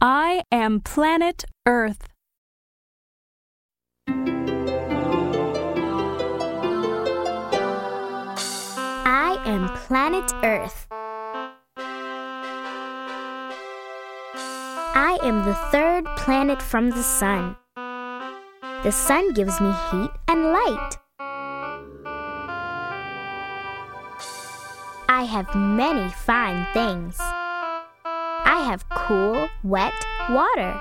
I am planet Earth. I am planet Earth. I am the third planet from the sun. The sun gives me heat and light. I have many fine things. I have cool, wet water.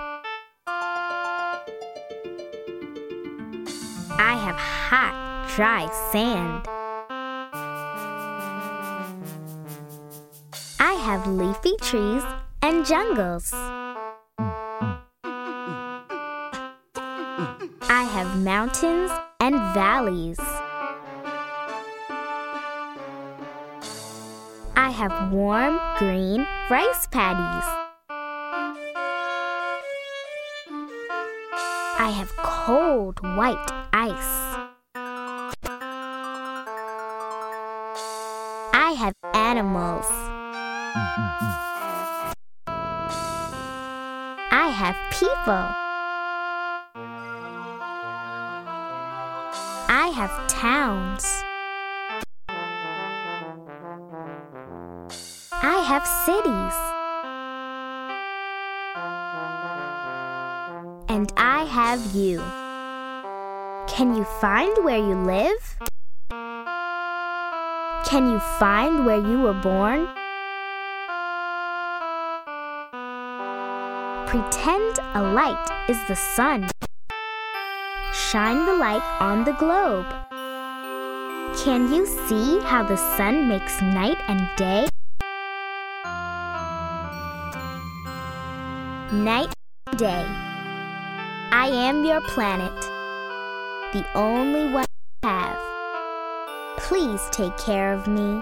I have hot, dry sand. I have leafy trees and jungles. I have mountains and valleys. I have warm, green rice paddies. I have cold, white ice. I have animals. I have people. I have towns. I have cities. And I have you. Can you find where you live? Can you find where you were born? Pretend a light is the sun. Shine the light on the globe. Can you see how the sun makes night and day? Night day. I am your planet, the only one I have. Please take care of me.